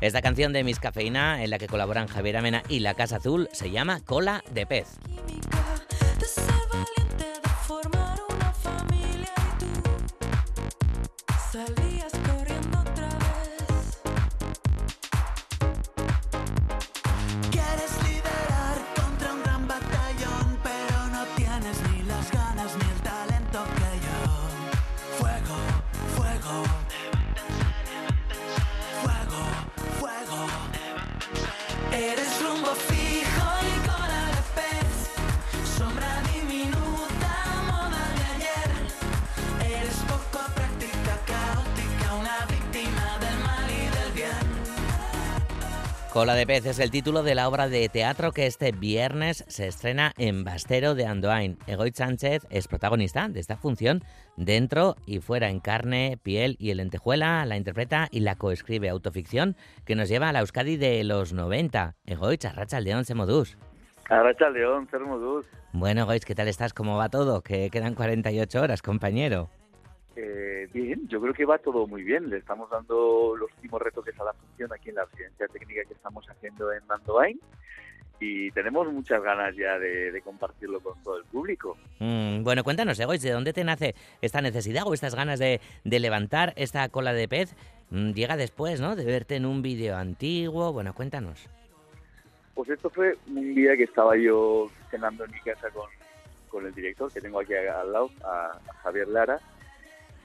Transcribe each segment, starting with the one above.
Esta canción de Miss Cafeína, en la que colaboran Javier Amena y La Casa Azul, se llama Cola de Pez. Cola de pez es el título de la obra de teatro que este viernes se estrena en Bastero de Andoain. Egoit Sánchez es protagonista de esta función dentro y fuera en carne, piel y el lentejuela. La interpreta y la coescribe autoficción que nos lleva a la Euskadi de los 90. Egoitz, Arracha el León, Semodús. Arracha León, Semodús. Bueno, Egoitz, ¿qué tal estás? ¿Cómo va todo? Que quedan 48 horas, compañero. Eh, bien, yo creo que va todo muy bien. Le estamos dando los últimos retoques a la función aquí en la residencia técnica que haciendo en Mandoain y tenemos muchas ganas ya de, compartirlo con todo el público. Mm, bueno, cuéntanos, Egois, ¿de dónde te nace esta necesidad o estas ganas de, levantar esta cola de pez? Mm, llega después, ¿no? De verte en un vídeo antiguo. Bueno, cuéntanos. Pues esto fue un día que estaba yo cenando en mi casa con, con el director que tengo aquí al lado, a Javier Lara,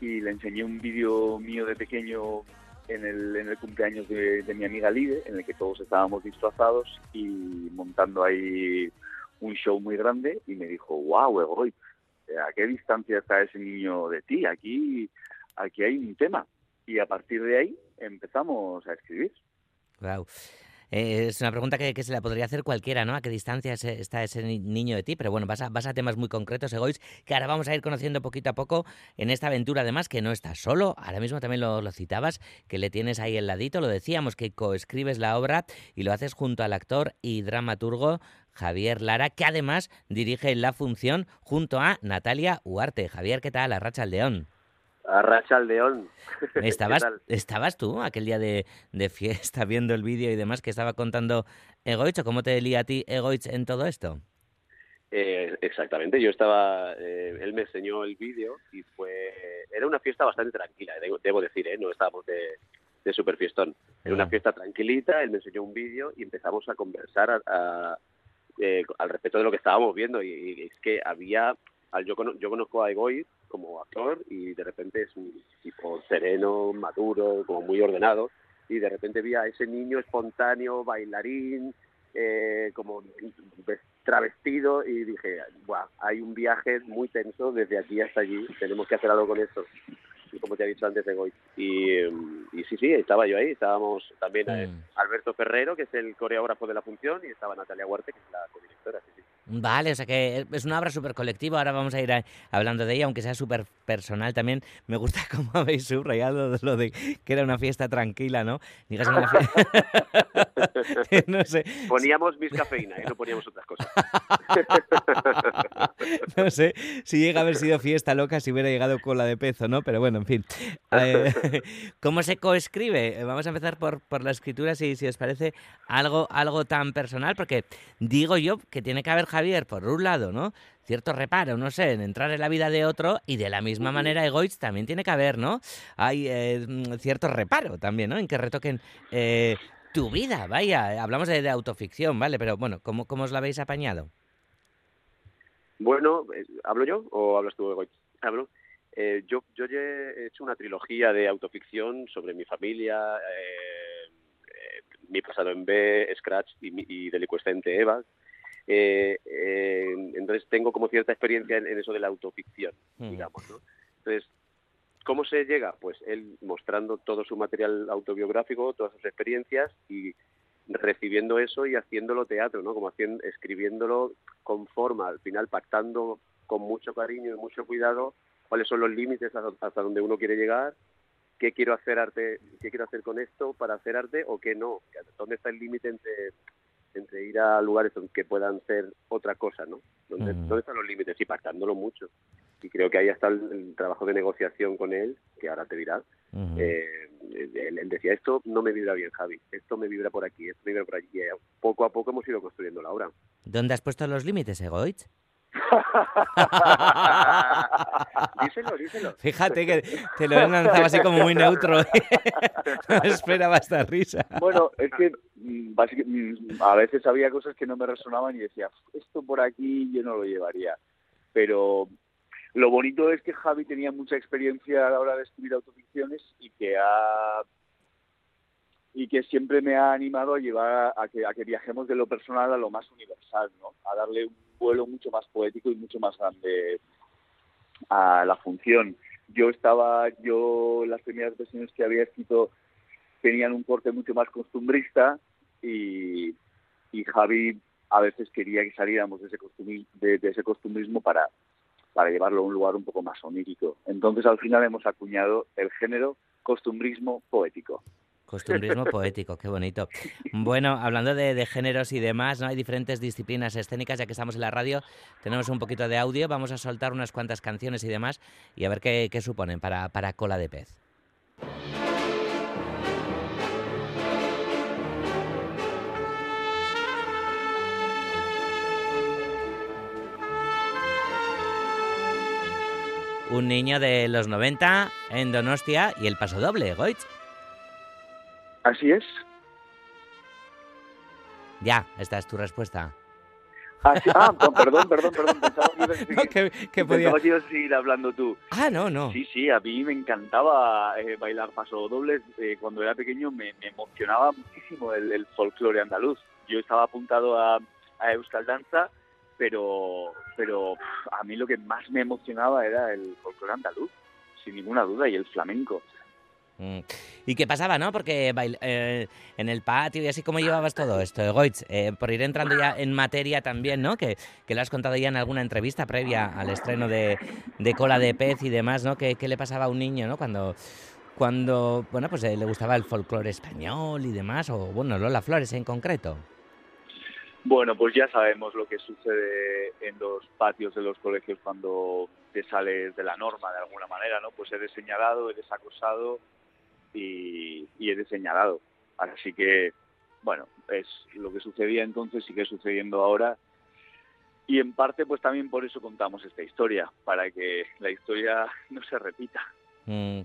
y le enseñé un vídeo mío de pequeño en el, en el cumpleaños de, mi amiga Lide, en el que todos estábamos disfrazados y montando ahí un show muy grande y me dijo, wow, Egoy, ¿a qué distancia está ese niño de ti? Aquí, aquí hay un tema. Y a partir de ahí empezamos a escribir. Wow. Eh, es una pregunta que, se la podría hacer cualquiera, ¿no? ¿A qué distancia está ese niño de ti? Pero bueno, vas a, vas a temas muy concretos, Egois, que ahora vamos a ir conociendo poquito a poco en esta aventura, además, que no estás solo. Ahora mismo también lo, lo citabas, que le tienes ahí el ladito, lo decíamos, que coescribes la obra y lo haces junto al actor y dramaturgo Javier Lara, que además dirige la función junto a Natalia Huarte. Javier, ¿qué tal? Arracha al León. Arracha al león. ¿Estabas, ¿Estabas tú aquel día de, fiesta viendo el vídeo y demás que estaba contando Egoich? ¿Cómo te lía a ti Egoich en todo esto? Eh, exactamente, yo estaba, eh, él me enseñó el vídeo y fue, era una fiesta bastante tranquila, debo, decir, ¿eh? no estábamos de, de super fiestón, era una ah. fiesta tranquilita, él me enseñó un vídeo y empezamos a conversar eh, al respecto de lo que estábamos viendo y, es que había, yo, yo conozco a Egoich como actor y de repente es un tipo sereno, maduro, como muy ordenado y de repente vi a ese niño espontáneo, bailarín, eh, como travestido y dije, Buah, hay un viaje muy tenso desde aquí hasta allí, tenemos que hacer algo con esto como te he dicho antes de Goy. Y, y sí, sí, estaba yo ahí. Estábamos también eh, mm. Alberto Ferrero, que es el coreógrafo de la función, y estaba Natalia Huarte, que es la codirectora. Sí, sí. Vale, o sea que es una obra súper colectiva, ahora vamos a ir hablando de ella, aunque sea súper personal también. Me gusta cómo habéis subrayado lo de que era una fiesta tranquila, ¿no? no sé. Poníamos mis cafeína y no poníamos otras cosas. no sé si llega a haber sido fiesta loca si hubiera llegado cola de pezo, ¿no? Pero bueno, en fin. Eh, ¿Cómo se coescribe? Vamos a empezar por, por la escritura, si, si os parece algo, algo tan personal, porque digo yo que tiene que haber Javier, por un lado, ¿no? Cierto reparo, no sé, en entrar en la vida de otro y de la misma manera Egoitz también tiene que haber, ¿no? Hay eh, cierto reparo también, ¿no? En que retoquen eh, tu vida, vaya. Hablamos de, autoficción, ¿vale? Pero bueno, ¿cómo, ¿cómo os la habéis apañado? Bueno, eh, ¿hablo yo o hablas tú, Egoitz? Hablo. yo, yo he hecho una trilogía de autoficción sobre mi familia, mi pasado en B, Scratch y, y Delicuescente Eva, eh, eh, entonces tengo como cierta experiencia en, eso de la autoficción, hmm. digamos, ¿no? Entonces, ¿cómo se llega? Pues él mostrando todo su material autobiográfico, todas sus experiencias y recibiendo eso y haciéndolo teatro, ¿no? Como haciendo, escribiéndolo con forma, al final pactando con mucho cariño y mucho cuidado cuáles son los límites hasta donde uno quiere llegar, qué quiero hacer arte, qué quiero hacer con esto para hacer arte o qué no, dónde está el límite entre ir a lugares que puedan ser otra cosa, ¿no? ¿Dónde, están los límites? Y pactándolo mucho. Y creo que ahí está el, trabajo de negociación con él, que ahora te dirá. Eh, él, decía, esto no me vibra bien, Javi, esto me vibra por aquí, esto me vibra por allí. Y poco a poco hemos ido construyendo la obra. ¿Dónde has puesto los límites, Egoitz? díselo, díselo. Fíjate que te lo he lanzado así como muy neutro. no esperaba esta risa. Bueno, es que mm, mm, a veces había cosas que no me resonaban y decía, esto por aquí yo no lo llevaría. Pero lo bonito es que Javi tenía mucha experiencia a la hora de escribir autoficciones y que ha y que siempre me ha animado a llevar a que, a que viajemos de lo personal a lo más universal, ¿no? A darle un vuelo mucho más poético y mucho más grande a la función. Yo estaba, yo las primeras versiones que había escrito tenían un corte mucho más costumbrista y, y Javi a veces quería que saliéramos de ese, de, de ese costumbrismo para, para llevarlo a un lugar un poco más onírico. Entonces al final hemos acuñado el género costumbrismo poético. Costumbrismo poético, qué bonito. Bueno, hablando de, géneros y demás, ¿no? Hay diferentes disciplinas escénicas, ya que estamos en la radio, tenemos un poquito de audio, vamos a soltar unas cuantas canciones y demás y a ver qué, suponen para, para Cola de Pez. Un niño de los 90 en Donostia y el paso doble, Goitz. Así es. Ya, esta es tu respuesta. Ah, perdón, perdón, perdón. Pensaba que ibas a seguir, que, podía... a seguir hablando tú. Ah, no, no. Sí, sí, a mí me encantaba eh, bailar paso dobles. Eh, cuando era pequeño me, emocionaba muchísimo el, folclore andaluz. Yo estaba apuntado a, a Euskal Danza, pero, pero a mí lo que más me emocionaba era el folclore andaluz, sin ninguna duda, y el flamenco. Mm. ¿Y qué pasaba, no? Porque eh, en el patio y así, ¿cómo llevabas todo esto, Goitz? Eh, por ir entrando ya en materia también, ¿no? Que, que lo has contado ya en alguna entrevista previa al estreno de, Cola de Pez y demás, ¿no? ¿Qué, le pasaba a un niño, ¿no? Cuando, cuando bueno, pues eh, le gustaba el folclore español y demás, o bueno, Lola Flores en concreto. Bueno, pues ya sabemos lo que sucede en los patios de los colegios cuando te sales de la norma de alguna manera, ¿no? Pues eres señalado, eres acosado, y, y he señalado. Así que, bueno, es lo que sucedía entonces, sigue sucediendo ahora. Y en parte, pues también por eso contamos esta historia, para que la historia no se repita. Mm.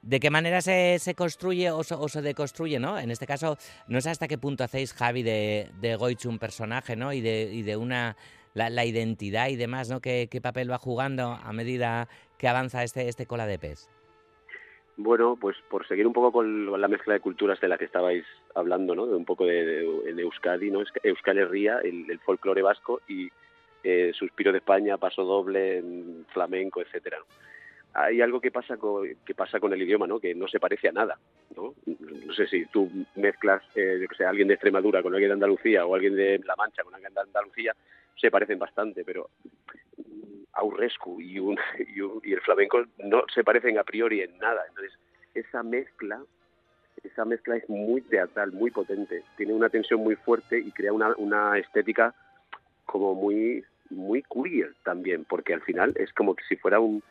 ¿De qué manera se, se construye o, se deconstruye, no? En este caso, no sé hasta qué punto hacéis, Javi, de, de Goich un personaje, ¿no? Y de, y de una... La, identidad y demás, ¿no? ¿Qué, ¿Qué, papel va jugando a medida que avanza este, este cola de pez? Bueno, pues por seguir un poco con la mezcla de culturas de la que estabais hablando, ¿no? De un poco de, Euskadi, ¿no? Euskal Herria, el, el folclore vasco y eh, Suspiro de España, Paso Doble, flamenco, etcétera. Hay algo que pasa con, que pasa con el idioma, ¿no? Que no se parece a nada, ¿no? No sé si tú mezclas, eh, yo que sé, alguien de Extremadura con alguien de Andalucía o alguien de La Mancha con alguien de Andalucía, se parecen bastante, pero Y, un, y, el flamenco no se parecen a priori en nada. Entonces, esa mezcla, esa mezcla es muy teatral, muy potente. Tiene una tensión muy fuerte y crea una, una estética como muy, muy queer también, porque al final es como que si fuera un,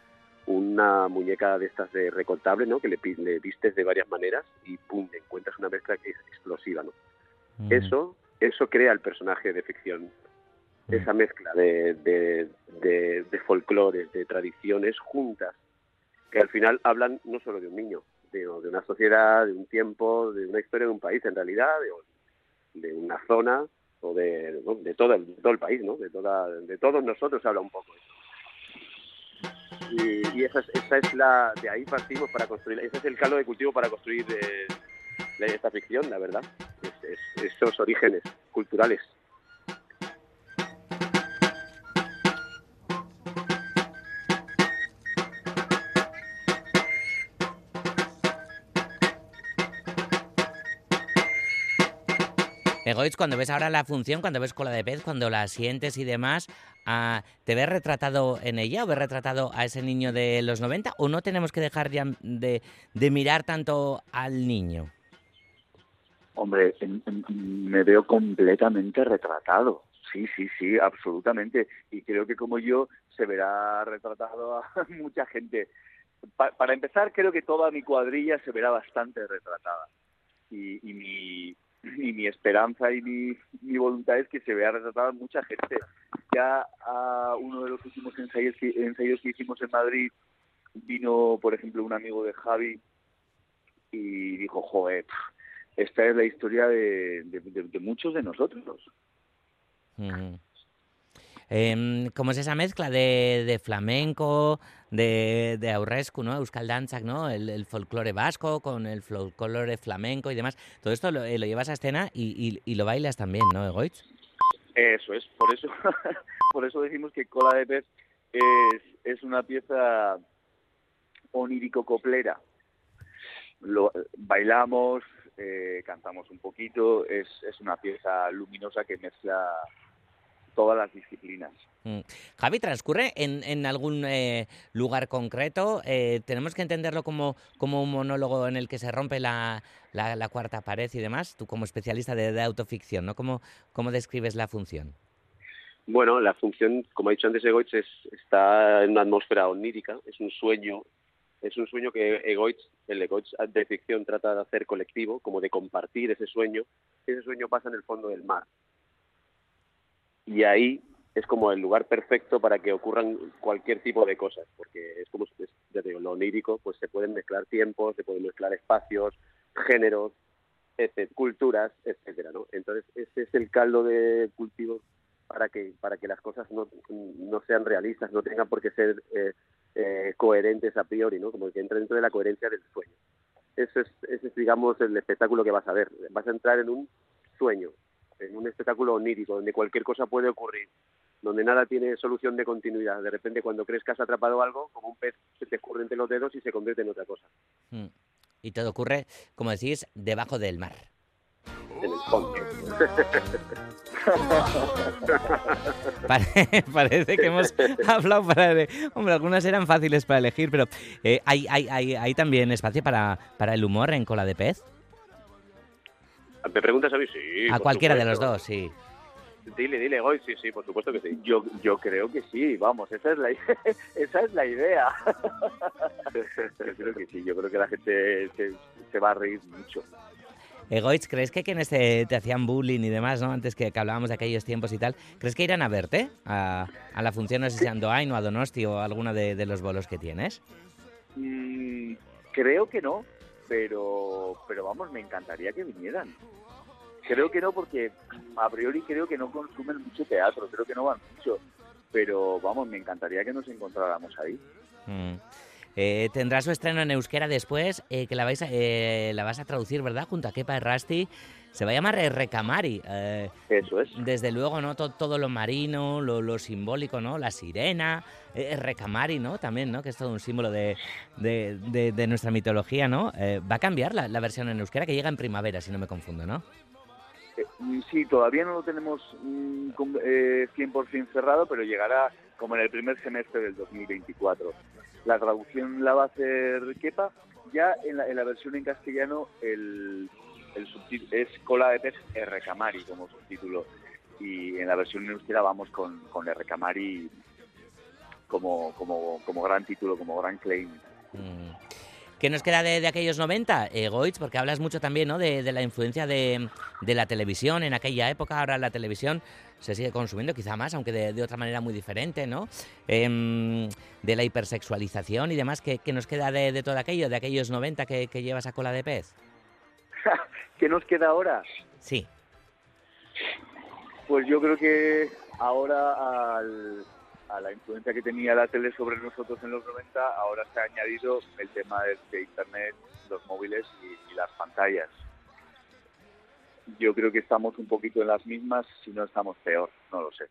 una muñeca de estas de recortable, ¿no? Que le, le, vistes de varias maneras y pum, encuentras una mezcla que es explosiva, ¿no? Eso, eso crea el personaje de ficción esa mezcla de, folclores, de tradiciones juntas, que al final hablan no solo de un niño, sino de una sociedad, de un tiempo, de una historia de un país en realidad, de, una zona o de, de, todo, el, todo el país, ¿no? de, toda, de todos nosotros habla un poco. Y, y esa, es, esa es la, de ahí partimos para construir, ese es el caldo de cultivo para construir eh, esta ficción, la verdad, es, esos orígenes culturales. Egoitz, cuando ves ahora la función, cuando ves cola de pez, cuando la sientes y demás, ah, ¿te ves retratado en ella o ves retratado a ese niño de los 90 o no tenemos que dejar ya de, mirar tanto al niño? Hombre, me veo completamente retratado. Sí, sí, sí, absolutamente. Y creo que como yo se verá retratado a mucha gente para empezar, creo que toda mi cuadrilla se verá bastante retratada. Y, mi, y mi esperanza y mi, voluntad es que se vea retratada mucha gente. Ya a uno de los últimos ensayos que, ensayos que hicimos en Madrid vino, por ejemplo, un amigo de Javi y dijo, joder, esta es la historia de, muchos de nosotros. Em, ¿Cómo es esa mezcla de, flamenco, de, de aurrescu, ¿no? Euskal Danzak, ¿no? El, folclore vasco con el folclore flamenco y demás. Todo esto lo, eh, llevas a escena y, lo bailas también, ¿no, Egoitz? Eso es, por eso, por eso decimos que Cola de Pez es, una pieza onírico-coplera. Lo, bailamos, eh, cantamos un poquito, es una pieza luminosa que mezcla todas las disciplinas. Mm. Javi, ¿transcurre en, en algún eh, lugar concreto? Eh, ¿Tenemos que entenderlo como, como un monólogo en el que se rompe la, la, cuarta pared y demás? Tú como especialista de, autoficción, ¿no? ¿Cómo, ¿Cómo, describes la función? Bueno, la función, como ha dicho antes Egoitz, es, está en una atmósfera onírica, es un sueño, es un sueño que Egoitz, el Egoitz de ficción trata de hacer colectivo, como de compartir ese sueño. Ese sueño pasa en el fondo del mar, y ahí es como el lugar perfecto para que ocurran cualquier tipo de cosas, porque es como, digo, lo onírico, pues se pueden mezclar tiempos, se pueden mezclar espacios, géneros, culturas, etcétera, ¿no? Entonces ese es el caldo de cultivo para que para que las cosas no, no sean realistas, no tengan por qué ser eh, eh, coherentes a priori, ¿no? Como que entra dentro de la coherencia del sueño. Eso es, ese es, digamos, el espectáculo que vas a ver. Vas a entrar en un sueño, en un espectáculo onírico, donde cualquier cosa puede ocurrir, donde nada tiene solución de continuidad. De repente, cuando crees que has atrapado algo, como un pez, se te escurre entre los dedos y se convierte en otra cosa. Hmm. Y todo ocurre, como decís, debajo del mar. En el fondo. Parece que hemos hablado para... Hombre, algunas eran fáciles para elegir, pero eh, ¿hay, hay, hay, ¿hay, también espacio para, para el humor en Cola de Pez? ¿Me preguntas a mí? Sí. A cualquiera de los dos, sí. Dile, dile, hoy sí, sí, por supuesto que sí. Yo, yo creo que sí, vamos, esa es la, esa es la idea. yo creo que sí, yo creo que la gente se, va a reír mucho. Egoitz, ¿crees que quienes te, te, hacían bullying y demás, ¿no? antes que, hablábamos de aquellos tiempos y tal, ¿crees que irán a verte a, a la función, no sé si a Andoain o a Donosti o alguno de, los bolos que tienes? Mm, creo que no, pero, pero vamos, me encantaría que vinieran. Creo que no, porque a priori creo que no consumen mucho teatro, creo que no van mucho, pero vamos, me encantaría que nos encontráramos ahí. Mm. Eh, tendrá su estreno en euskera después, eh, que la, vais a, eh, la vas a traducir, ¿verdad? Junto a Kepa Rasti. Se va a llamar Recamari. Eso es. Desde luego, ¿no? Todo, lo marino, lo, simbólico, ¿no? La sirena, Recamari, ¿no? También, ¿no? Que es todo un símbolo de, nuestra mitología, ¿no? va a cambiar la, la, versión en euskera, que llega en primavera, si no me confundo, ¿no? Sí, todavía no lo tenemos 100% eh, cerrado, pero llegará como en el primer semestre del 2024. La traducción la va a hacer Kepa. Ya en la, versión en castellano el, el es Cola de Pez R. Camari como subtítulo. Y en la versión en euskera vamos con, con R. Camari como, como, como gran título, como gran claim. Mm. ¿Qué nos queda de, aquellos 90, eh, Porque hablas mucho también ¿no? de, la influencia de, la televisión en aquella época. Ahora la televisión se sigue consumiendo quizá más, aunque de, otra manera muy diferente, ¿no? Em, de la hipersexualización y demás. ¿Qué, nos queda de, todo aquello, de aquellos 90 que, que llevas a cola de pez? ¿Qué nos queda ahora? Sí. Pues yo creo que ahora al a la influencia que tenía la tele sobre nosotros en los 90, ahora se ha añadido el tema de, Internet, los móviles y, las pantallas. Yo creo que estamos un poquito en las mismas, si no estamos peor, no lo sé.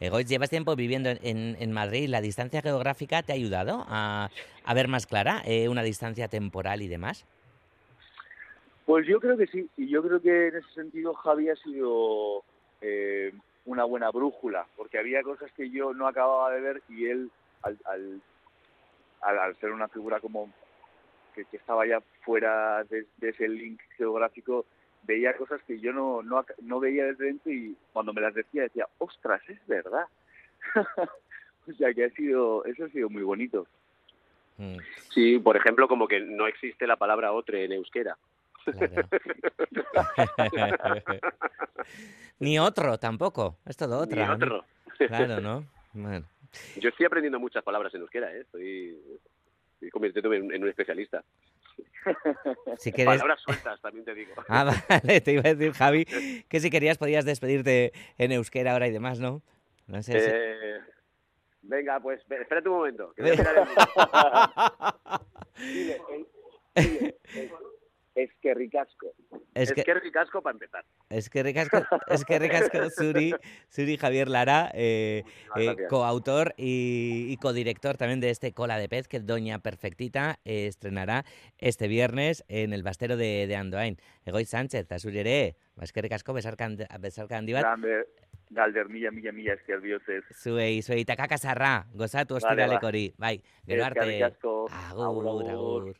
Egoitz, llevas tiempo viviendo en, Madrid. ¿La distancia geográfica te ha ayudado a, ver más clara eh, una distancia temporal y demás? Pues yo creo que sí. Y yo creo que en ese sentido Javi ha sido eh, una buena brújula, porque había cosas que yo no acababa de ver y él, al, al, al, ser una figura como que, estaba ya fuera de, ese link geográfico, veía cosas que yo no, no, no veía desde dentro y cuando me las decía decía, ostras, es verdad. o sea que ha sido, eso ha sido muy bonito. Mm, Sí, por ejemplo, como que no existe la palabra otre en euskera. claro. Ni otro tampoco, es todo Ni otra. ¿no? otro. Claro, ¿no? Bueno. Yo estoy aprendiendo muchas palabras en euskera, ¿eh? Estoy, estoy convirtiéndome en, en un especialista. Si quieres... Palabras sueltas, también te digo. Ah, vale, te iba a decir, Javi, que si querías podías despedirte en euskera ahora y demás, ¿no? No sé si... Eh, venga, pues espérate un momento. que voy a el- Dile, es, que ricasco. Es que, que ricasco para empezar. es que ricasco, es que ricasco Suri, Suri Javier Lara, eh, eh, coautor y, y codirector también de este Cola de Pez que Doña Perfectita eh, estrenará este viernes en el bastero de, de Andoain. Egoy Sánchez, eta Suri ere, ba, eskerrik asko besarka besarka handi bat, Grande, Galder, mila, mila, mila esker dioses. zuei, zuei, eta kakasarra, gozatu ostiralek hori, bai, gero arte, agur, agur.